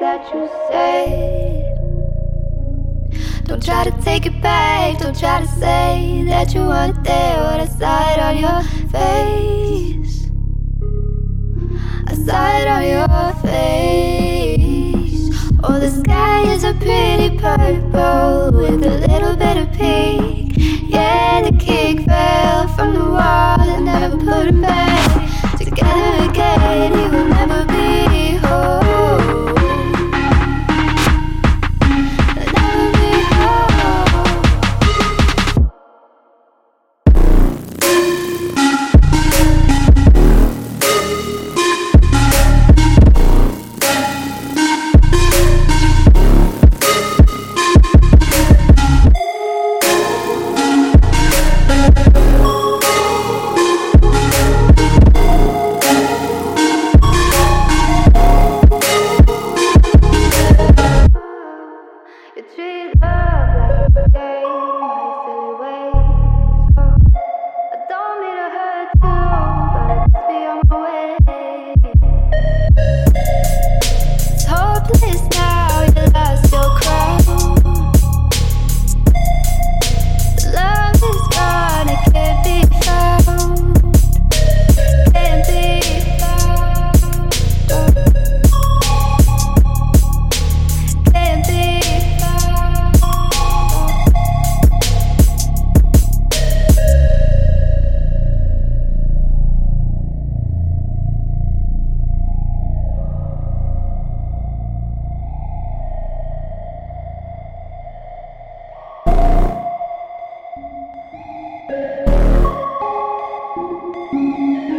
that you say. Don't try to take it back. Don't try to say that you weren't there when I saw it on your face. I saw it on your face. Oh, the sky is a pretty purple. Thank you.